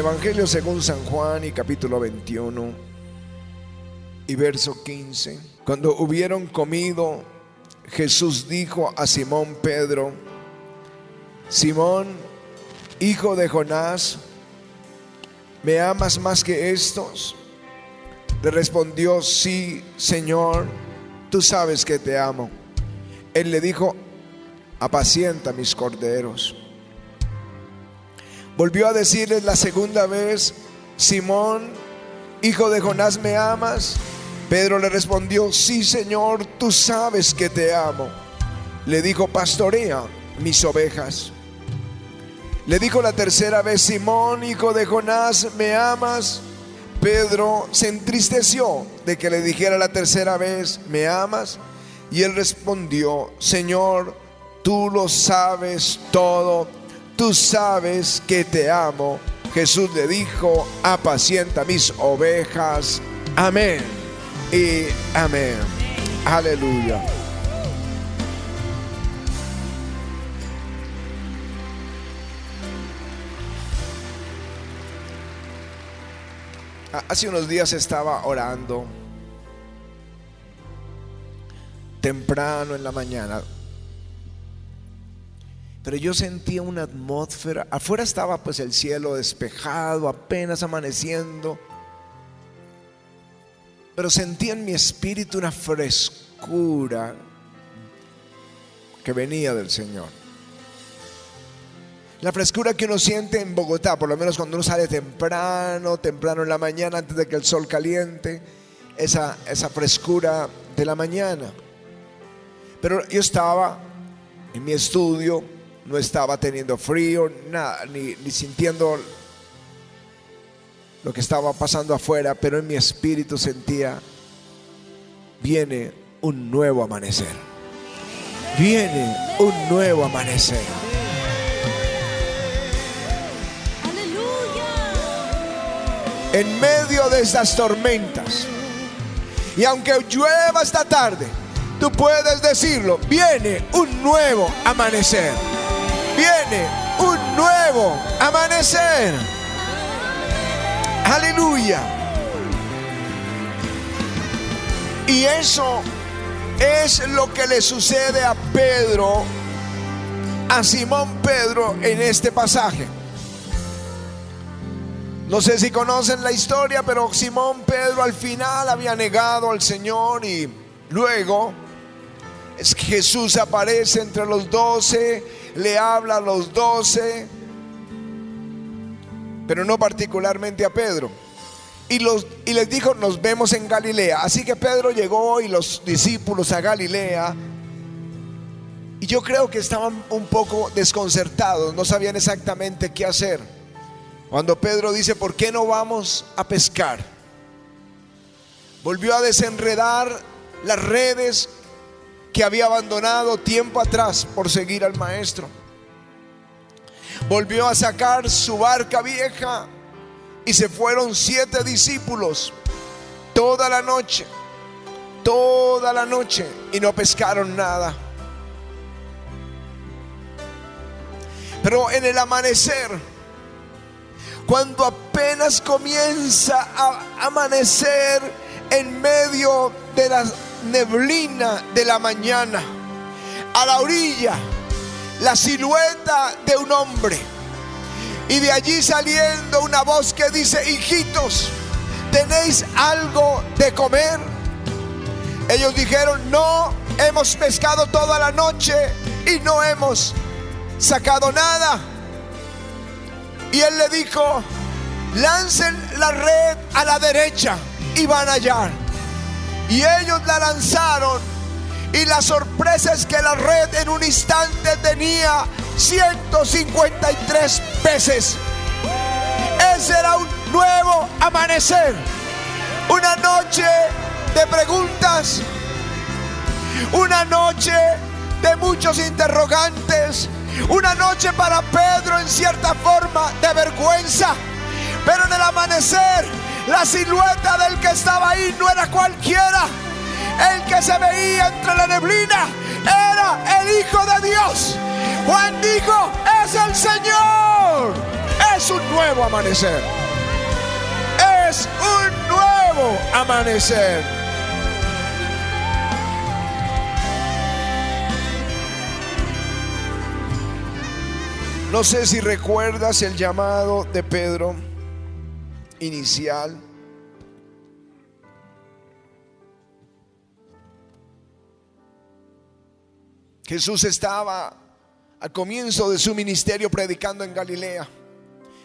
Evangelio según San Juan y capítulo 21 y verso 15. Cuando hubieron comido, Jesús dijo a Simón Pedro, Simón, hijo de Jonás, ¿me amas más que estos? Le respondió, sí, Señor, tú sabes que te amo. Él le dijo, apacienta mis corderos. Volvió a decirles la segunda vez, Simón, hijo de Jonás, ¿me amas? Pedro le respondió, sí Señor, tú sabes que te amo. Le dijo, pastorea mis ovejas. Le dijo la tercera vez, Simón, hijo de Jonás, ¿me amas? Pedro se entristeció de que le dijera la tercera vez, ¿me amas? Y él respondió, Señor, tú lo sabes todo tú sabes que te amo. Jesús le dijo, apacienta mis ovejas. Amén. Y amén. Aleluya. Hace unos días estaba orando temprano en la mañana pero yo sentía una atmósfera, afuera estaba pues el cielo despejado, apenas amaneciendo, pero sentía en mi espíritu una frescura que venía del Señor. La frescura que uno siente en Bogotá, por lo menos cuando uno sale temprano, temprano en la mañana, antes de que el sol caliente, esa, esa frescura de la mañana. Pero yo estaba en mi estudio, no estaba teniendo frío, nada, ni, sintiendo lo que estaba pasando afuera, pero en mi espíritu sentía, viene un nuevo amanecer. Viene un nuevo amanecer. En medio de estas tormentas, y aunque llueva esta tarde, tú puedes decirlo, viene un nuevo amanecer viene un nuevo amanecer. Aleluya. Y eso es lo que le sucede a Pedro, a Simón Pedro en este pasaje. No sé si conocen la historia, pero Simón Pedro al final había negado al Señor y luego Jesús aparece entre los doce le habla a los doce, pero no particularmente a Pedro. Y, los, y les dijo, nos vemos en Galilea. Así que Pedro llegó y los discípulos a Galilea. Y yo creo que estaban un poco desconcertados, no sabían exactamente qué hacer. Cuando Pedro dice, ¿por qué no vamos a pescar? Volvió a desenredar las redes que había abandonado tiempo atrás por seguir al maestro. Volvió a sacar su barca vieja y se fueron siete discípulos toda la noche, toda la noche y no pescaron nada. Pero en el amanecer, cuando apenas comienza a amanecer en medio de las neblina de la mañana, a la orilla, la silueta de un hombre. Y de allí saliendo una voz que dice, hijitos, ¿tenéis algo de comer? Ellos dijeron, no, hemos pescado toda la noche y no hemos sacado nada. Y él le dijo, lancen la red a la derecha y van a hallar. Y ellos la lanzaron. Y la sorpresa es que la red en un instante tenía 153 peces. Ese era un nuevo amanecer. Una noche de preguntas. Una noche de muchos interrogantes. Una noche para Pedro en cierta forma de vergüenza. Pero en el amanecer la silueta del que estaba ahí no era cualquiera. Se veía entre la neblina era el Hijo de Dios. Juan dijo, es el Señor, Es un nuevo amanecer. Es un nuevo amanecer. No sé si recuerdas el llamado de Pedro inicial. Jesús estaba al comienzo de su ministerio predicando en Galilea.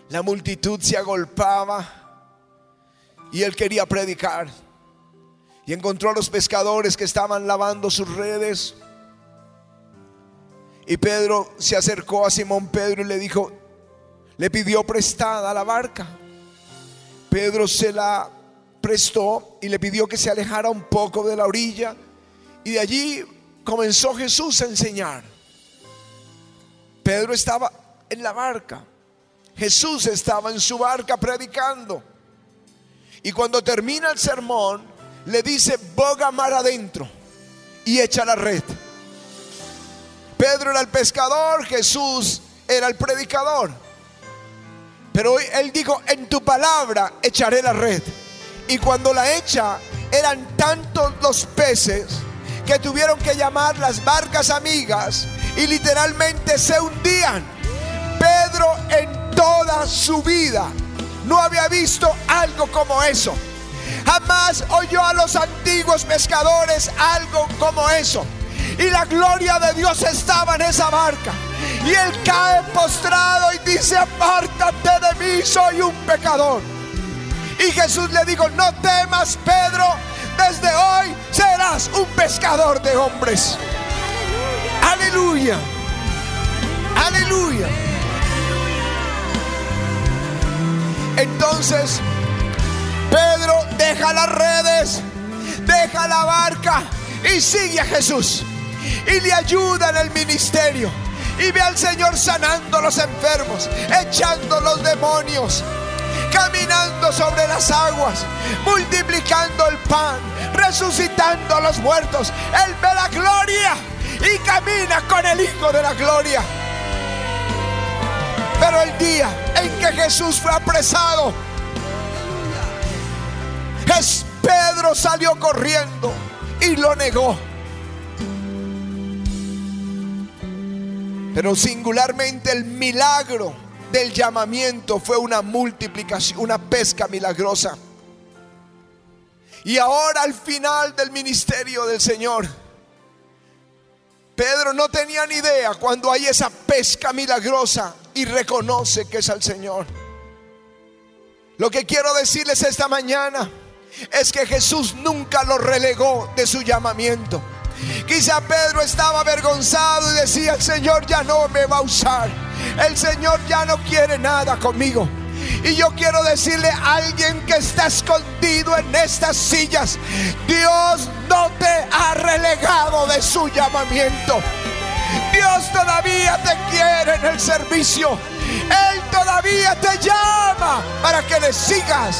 La multitud se agolpaba y él quería predicar. Y encontró a los pescadores que estaban lavando sus redes. Y Pedro se acercó a Simón Pedro y le dijo, le pidió prestada la barca. Pedro se la prestó y le pidió que se alejara un poco de la orilla. Y de allí comenzó Jesús a enseñar. Pedro estaba en la barca. Jesús estaba en su barca predicando. Y cuando termina el sermón, le dice, boga mar adentro y echa la red. Pedro era el pescador, Jesús era el predicador. Pero él dijo, en tu palabra echaré la red. Y cuando la echa, eran tantos los peces que tuvieron que llamar las barcas amigas y literalmente se hundían. Pedro en toda su vida no había visto algo como eso. Jamás oyó a los antiguos pescadores algo como eso. Y la gloria de Dios estaba en esa barca. Y él cae postrado y dice, apártate de mí, soy un pecador. Y Jesús le dijo, no temas, Pedro, desde hoy serás un pescador de hombres. Aleluya. Aleluya. Entonces, Pedro deja las redes, deja la barca y sigue a Jesús. Y le ayuda en el ministerio. Y ve al Señor sanando a los enfermos, echando los demonios, caminando sobre las aguas, multiplicando el pan, resucitando a los muertos. Él ve la gloria y camina con el Hijo de la Gloria. Pero el día en que Jesús fue apresado, Pedro salió corriendo y lo negó. Pero singularmente el milagro del llamamiento fue una multiplicación, una pesca milagrosa. Y ahora al final del ministerio del Señor, Pedro no tenía ni idea cuando hay esa pesca milagrosa y reconoce que es al Señor. Lo que quiero decirles esta mañana es que Jesús nunca lo relegó de su llamamiento. Quizá Pedro estaba avergonzado y decía, el Señor ya no me va a usar. El Señor ya no quiere nada conmigo. Y yo quiero decirle a alguien que está escondido en estas sillas, Dios no te ha relegado de su llamamiento. Dios todavía te quiere en el servicio. Él todavía te llama para que le sigas.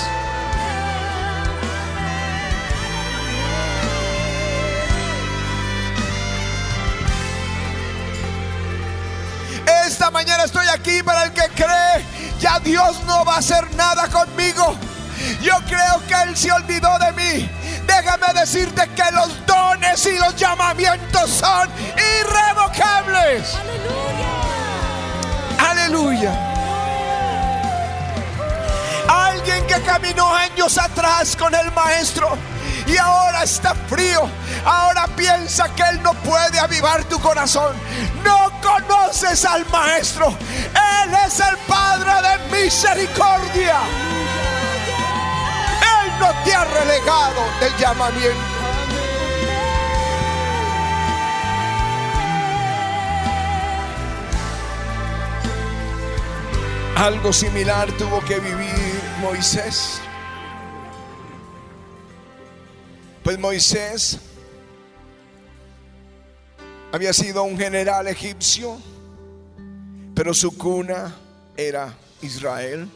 Aquí para el que cree, ya Dios no va a hacer nada conmigo. Yo creo que Él se olvidó de mí. Déjame decirte que los dones y los llamamientos son irrevocables. Aleluya. Alguien que caminó años atrás con el maestro y ahora está frío. Ahora piensa que Él no puede avivar tu corazón. No conoces al Maestro. Él es el Padre de misericordia. Él no te ha relegado del llamamiento. Algo similar tuvo que vivir Moisés. Pues Moisés había sido un general egipcio, pero su cuna era Israel.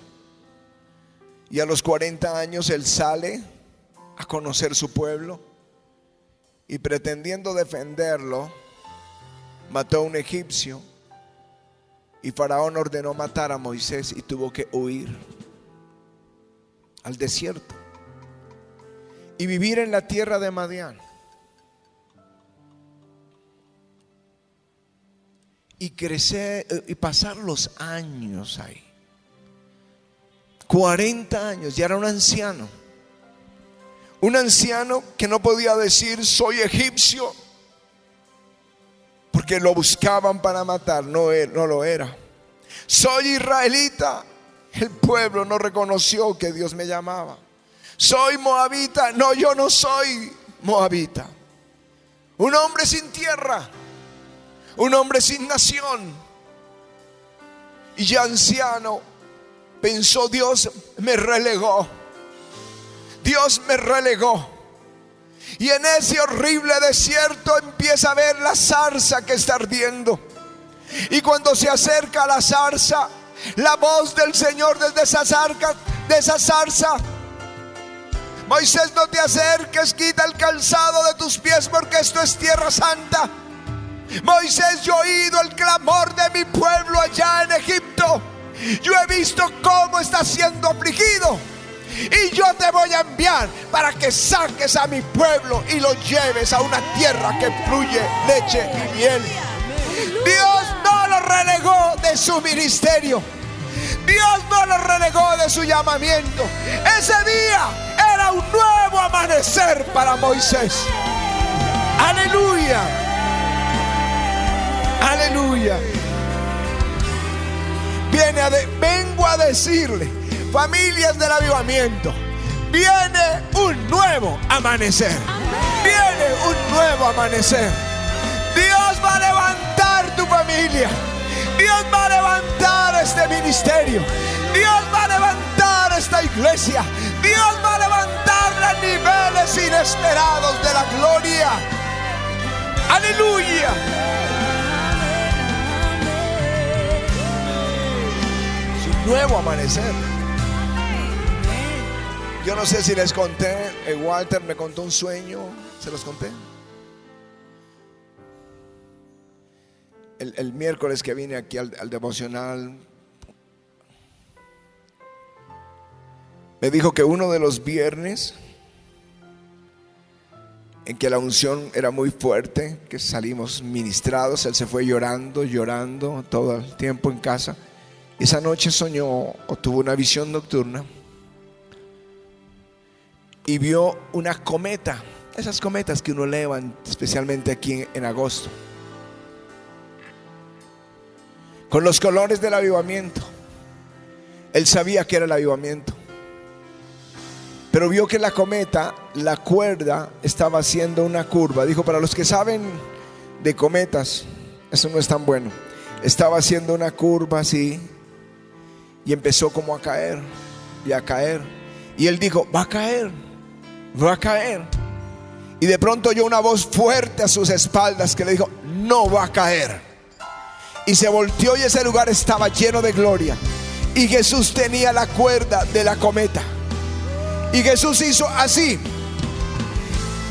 Y a los 40 años él sale a conocer su pueblo y pretendiendo defenderlo, mató a un egipcio Y Faraón ordenó matar a Moisés y tuvo que huir al desierto y vivir en la tierra de Madián. Y crecer eh, y pasar los años ahí. 40 años, ya era un anciano. Un anciano que no podía decir soy egipcio porque lo buscaban para matar, no, e, no lo era. Soy israelita, el pueblo no reconoció que Dios me llamaba. Soy moabita, no, yo no soy moabita. Un hombre sin tierra, un hombre sin nación. Y ya anciano, pensó Dios me relegó. Dios me relegó. Y en ese horrible desierto empieza a ver la zarza que está ardiendo. Y cuando se acerca a la zarza, la voz del Señor desde esa zarza, de esa zarza, Moisés, no te acerques, quita el calzado de tus pies porque esto es tierra santa. Moisés, yo he oído el clamor de mi pueblo allá en Egipto. Yo he visto cómo está siendo afligido. Y yo te voy a enviar para que saques a mi pueblo y lo lleves a una tierra que fluye leche y miel. Dios no lo relegó de su ministerio. Dios no lo relegó de su llamamiento. Ese día un nuevo amanecer para Moisés. Aleluya. Aleluya. Viene a vengo a decirle familias del avivamiento, viene un nuevo amanecer. Viene un nuevo amanecer. Dios va a levantar tu familia. Dios va a levantar este ministerio. Dios va a levantar esta iglesia. Dios va a levantar a niveles inesperados de la gloria. Aleluya. Su nuevo amanecer. Yo no sé si les conté, eh, Walter me contó un sueño, ¿se los conté? El, miércoles que vine aquí al, al devocional, me dijo que uno de los viernes, en que la unción era muy fuerte, que salimos ministrados, él se fue llorando, llorando todo el tiempo en casa. Esa noche soñó o tuvo una visión nocturna y vio una cometa, esas cometas que uno eleva especialmente aquí en, agosto, con los colores del avivamiento. Él sabía que era el avivamiento. Pero vio que la cometa, la cuerda, estaba haciendo una curva. Dijo, para los que saben de cometas, eso no es tan bueno. Estaba haciendo una curva así y empezó como a caer y a caer. Y él dijo, va a caer va a caer. Y de pronto oyó una voz fuerte a sus espaldas que le dijo, no va a caer. Y se volteó y ese lugar estaba lleno de gloria. Y Jesús tenía la cuerda de la cometa. Y Jesús hizo así.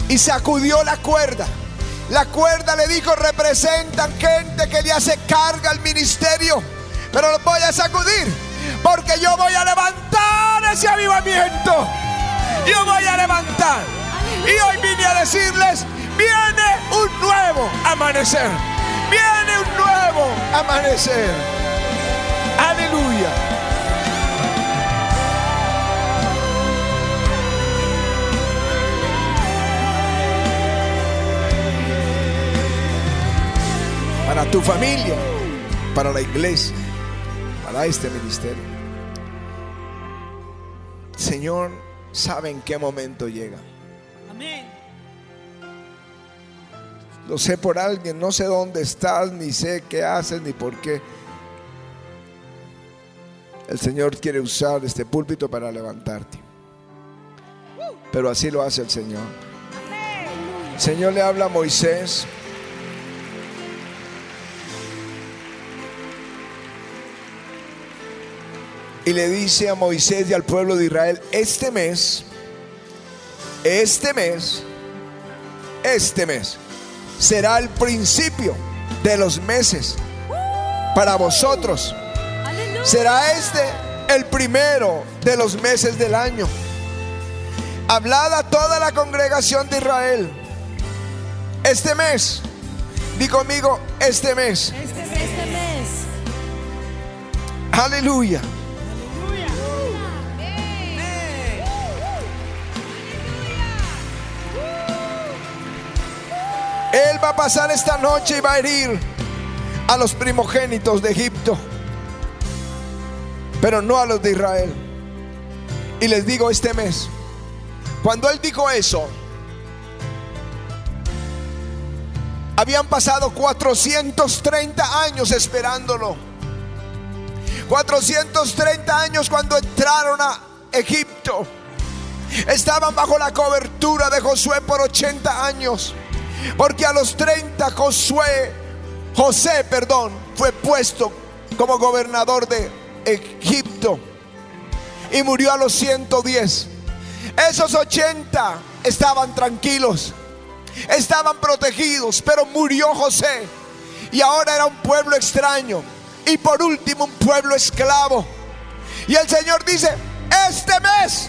Y sacudió la cuerda. La cuerda le dijo, representan gente que le hace carga al ministerio. Pero lo voy a sacudir. Porque yo voy a levantar ese avivamiento yo voy a levantar. Y hoy vine a decirles, viene un nuevo amanecer. Viene un nuevo amanecer. Aleluya. Para tu familia, para la iglesia, para este ministerio. Señor, sabe en qué momento llega. Amén. Lo sé por alguien, no sé dónde estás, ni sé qué haces, ni por qué. El Señor quiere usar este púlpito para levantarte. Pero así lo hace el Señor. El Señor le habla a Moisés. Y le dice a Moisés y al pueblo de Israel, este mes, este mes, este mes será el principio de los meses para vosotros. Será este el primero de los meses del año. Hablad a toda la congregación de Israel. Este mes, di conmigo, este mes. Este, este mes. Aleluya. Él va a pasar esta noche y va a herir a los primogénitos de Egipto, pero no a los de Israel. Y les digo este mes, cuando él dijo eso, habían pasado 430 años esperándolo. 430 años cuando entraron a Egipto. Estaban bajo la cobertura de Josué por 80 años. Porque a los 30 Josué, José, perdón, fue puesto como gobernador de Egipto y murió a los 110. Esos 80 estaban tranquilos, estaban protegidos, pero murió José y ahora era un pueblo extraño y por último un pueblo esclavo. Y el Señor dice, este mes,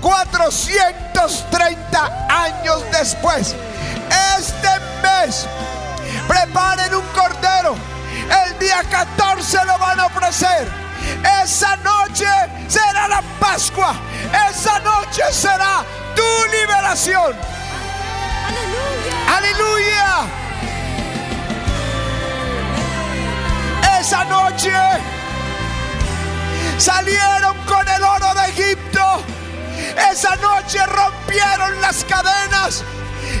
430 años después, mes. Preparen un cordero. El día 14 lo van a ofrecer. Esa noche será la Pascua. Esa noche será tu liberación. Aleluya. Aleluya. Esa noche salieron con el oro de Egipto. Esa noche rompieron las cadenas.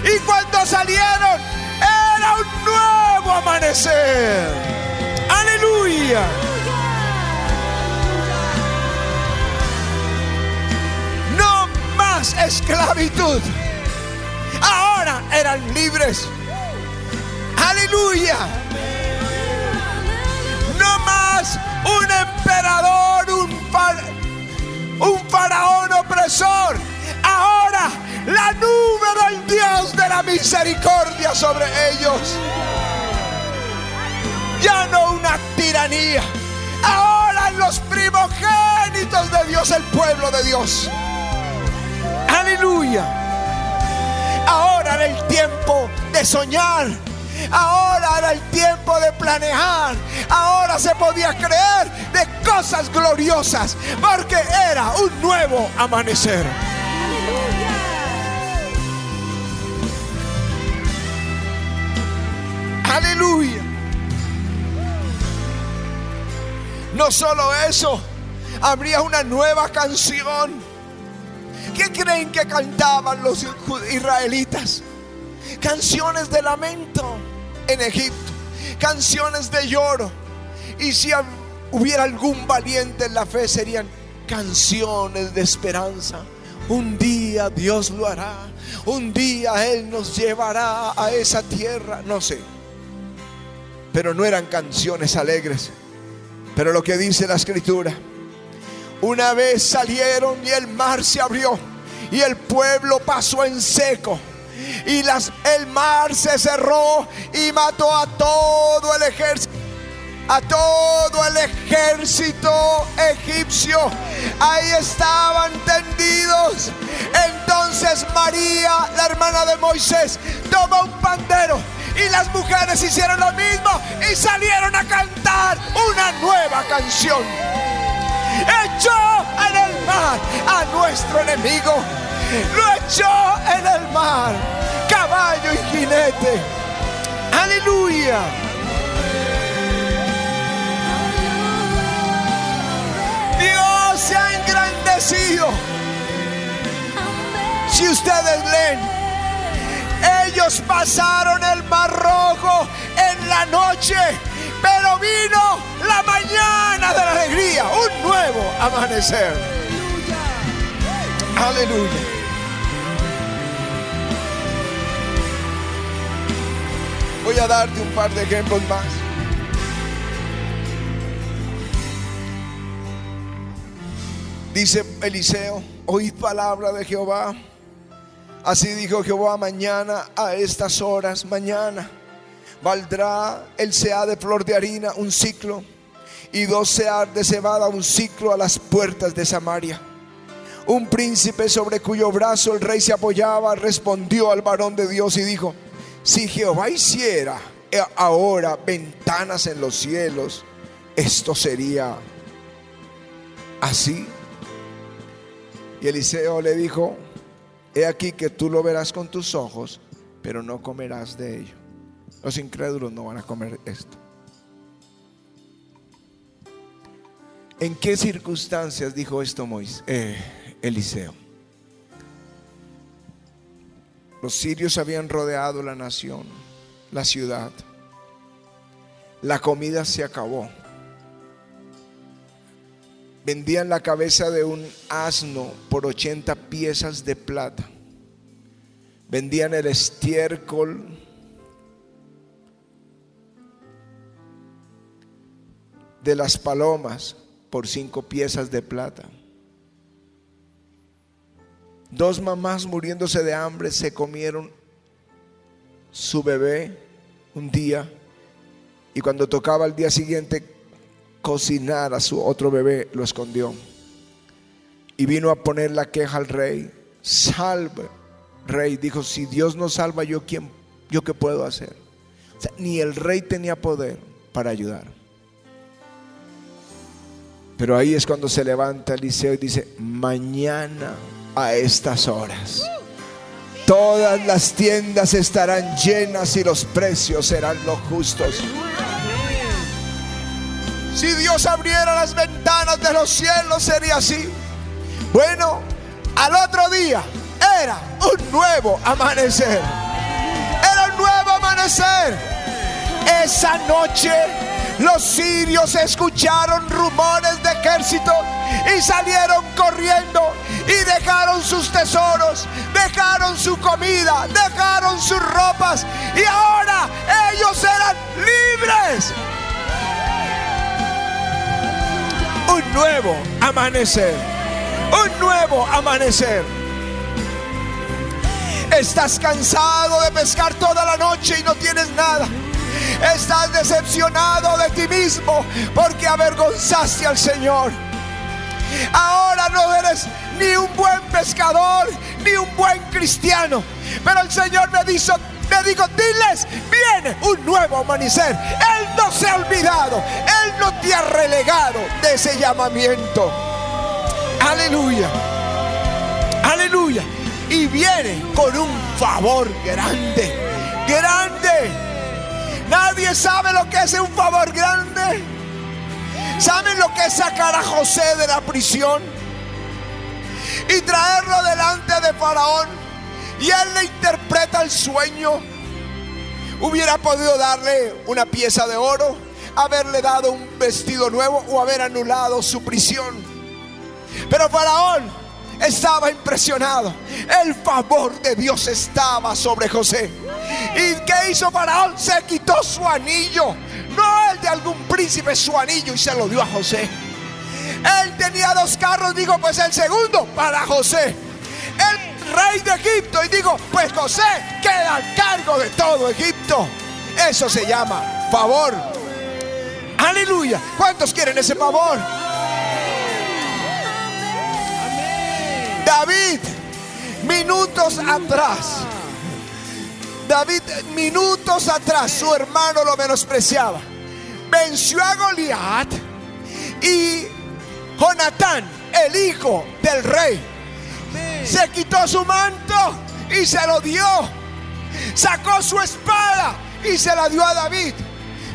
Y cuando salieron, era un nuevo amanecer. Aleluya. No más esclavitud. Ahora eran libres. Aleluya. No más un emperador, un, far- un faraón opresor. Ahora la nube Misericordia sobre ellos. Ya no una tiranía. Ahora los primogénitos de Dios, el pueblo de Dios. Aleluya. Ahora era el tiempo de soñar. Ahora era el tiempo de planear. Ahora se podía creer de cosas gloriosas. Porque era un nuevo amanecer. Aleluya. No solo eso, habría una nueva canción. ¿Qué creen que cantaban los israelitas? Canciones de lamento en Egipto, canciones de lloro. Y si hubiera algún valiente en la fe, serían canciones de esperanza. Un día Dios lo hará, un día Él nos llevará a esa tierra, no sé. Pero no eran canciones alegres. Pero lo que dice la escritura, una vez salieron y el mar se abrió y el pueblo pasó en seco. Y las, el mar se cerró y mató a todo el ejército. A todo el ejército egipcio. Ahí estaban tendidos. Entonces María, la hermana de Moisés, tomó un pandero. Y las mujeres hicieron lo mismo y salieron a cantar una nueva canción echó en el mar a nuestro enemigo. Lo echó en el mar, caballo y jinete. Aleluya. Dios se ha engrandecido. Si ustedes leen, ellos pasaron el mar rojo en la noche, pero vino la mañana de la alegría, un nuevo amanecer. Aleluya. Voy a darte un par de ejemplos más. Dice Eliseo, oíd palabra de Jehová. Así dijo Jehová, mañana a estas horas, mañana, valdrá el sea de flor de harina un ciclo y dos sear de cebada un ciclo a las puertas de Samaria. Un príncipe sobre cuyo brazo el rey se apoyaba respondió al varón de Dios y dijo, si Jehová hiciera ahora ventanas en los cielos, esto sería así. Y Eliseo le dijo, he aquí que tú lo verás con tus ojos, pero no comerás de ello. Los incrédulos no van a comer esto. ¿En qué circunstancias dijo esto Moisés, eh, Eliseo? Los sirios habían rodeado la nación, la ciudad. La comida se acabó. Vendían la cabeza de un asno por 80 piezas de plata. Vendían el estiércol de las palomas por cinco piezas de plata. Dos mamás muriéndose de hambre se comieron su bebé un día y cuando tocaba el día siguiente cocinar a su otro bebé, lo escondió. Y vino a poner la queja al rey. Salve, rey. Dijo, si Dios no salva, ¿yo, quién, yo qué puedo hacer? ni el rey tenía poder para ayudar. Pero ahí es cuando se levanta Eliseo y dice, mañana a estas horas. Todas las tiendas estarán llenas y los precios serán los justos. Si Dios abriera las ventanas de los cielos sería así. Bueno, al otro día era un nuevo amanecer. Era un nuevo amanecer. Esa noche los sirios escucharon rumores de ejército y salieron corriendo y dejaron sus tesoros, dejaron su comida, dejaron sus ropas y ahora ellos eran libres. Un nuevo amanecer, un nuevo amanecer. Estás cansado de pescar toda la noche y no tienes nada. Estás decepcionado de ti mismo porque avergonzaste al Señor. Ahora no eres ni un buen pescador, ni un buen cristiano. Pero el Señor me dijo, me dijo, diles, viene un nuevo amanecer. Él no se ha olvidado, Él no te ha relegado de ese llamamiento. Aleluya, aleluya. Y viene con un favor grande, grande. Nadie sabe lo que es un favor grande. ¿Saben lo que es sacar a José de la prisión? Y traerlo delante de Faraón. Y él le interpreta el sueño. Hubiera podido darle una pieza de oro, haberle dado un vestido nuevo o haber anulado su prisión. Pero Faraón estaba impresionado. El favor de Dios estaba sobre José. ¿Y qué hizo Faraón? Se quitó su anillo. No el de algún príncipe, su anillo y se lo dio a José. Él tenía dos carros, digo, pues el segundo para José. El rey de Egipto y digo, pues José queda al cargo de todo Egipto. Eso se llama favor. Aleluya. ¿Cuántos quieren ese favor? David, minutos atrás, David, minutos atrás, su hermano lo menospreciaba. Venció a Goliat y Jonatán, el hijo del rey, se quitó su manto y se lo dio. Sacó su espada y se la dio a David.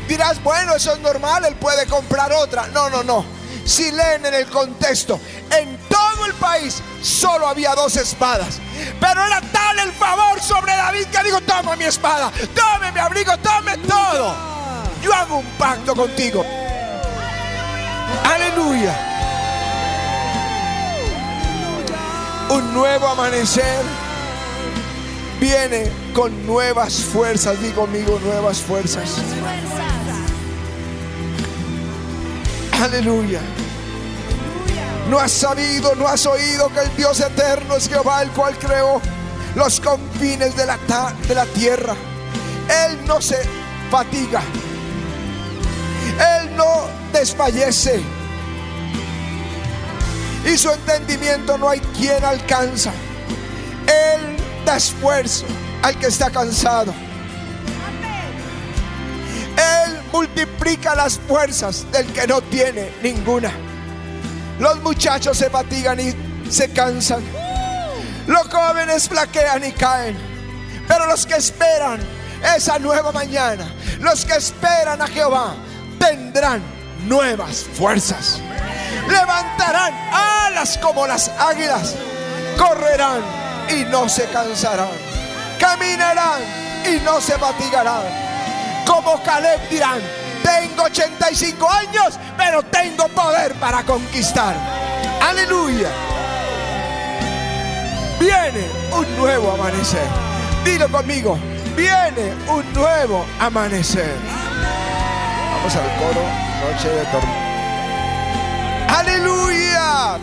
Dirás, bueno, eso es normal, él puede comprar otra. No, no, no. Si leen en el contexto, en todo el país solo había dos espadas. Pero era tal el favor sobre David que dijo, toma mi espada, tome mi abrigo, tome todo. Yo hago un pacto contigo. Aleluya. Un nuevo amanecer viene con nuevas fuerzas. Digo conmigo, nuevas fuerzas. Aleluya. No has sabido, no has oído que el Dios eterno es Jehová, el cual creó los confines de la, de la tierra. Él no se fatiga. Él no desfallece. Y su entendimiento no hay quien alcanza. Él da esfuerzo al que está cansado. Él multiplica las fuerzas del que no tiene ninguna. Los muchachos se fatigan y se cansan. Los jóvenes flaquean y caen. Pero los que esperan esa nueva mañana, los que esperan a Jehová, tendrán nuevas fuerzas. Levantarán alas como las águilas. Correrán y no se cansarán. Caminarán y no se fatigarán. Como Caleb dirán, tengo 85 años, pero tengo poder para conquistar. Aleluya. Viene un nuevo amanecer. Dilo conmigo. Viene un nuevo amanecer. Vamos al coro, noche de tormenta. Hallelujah.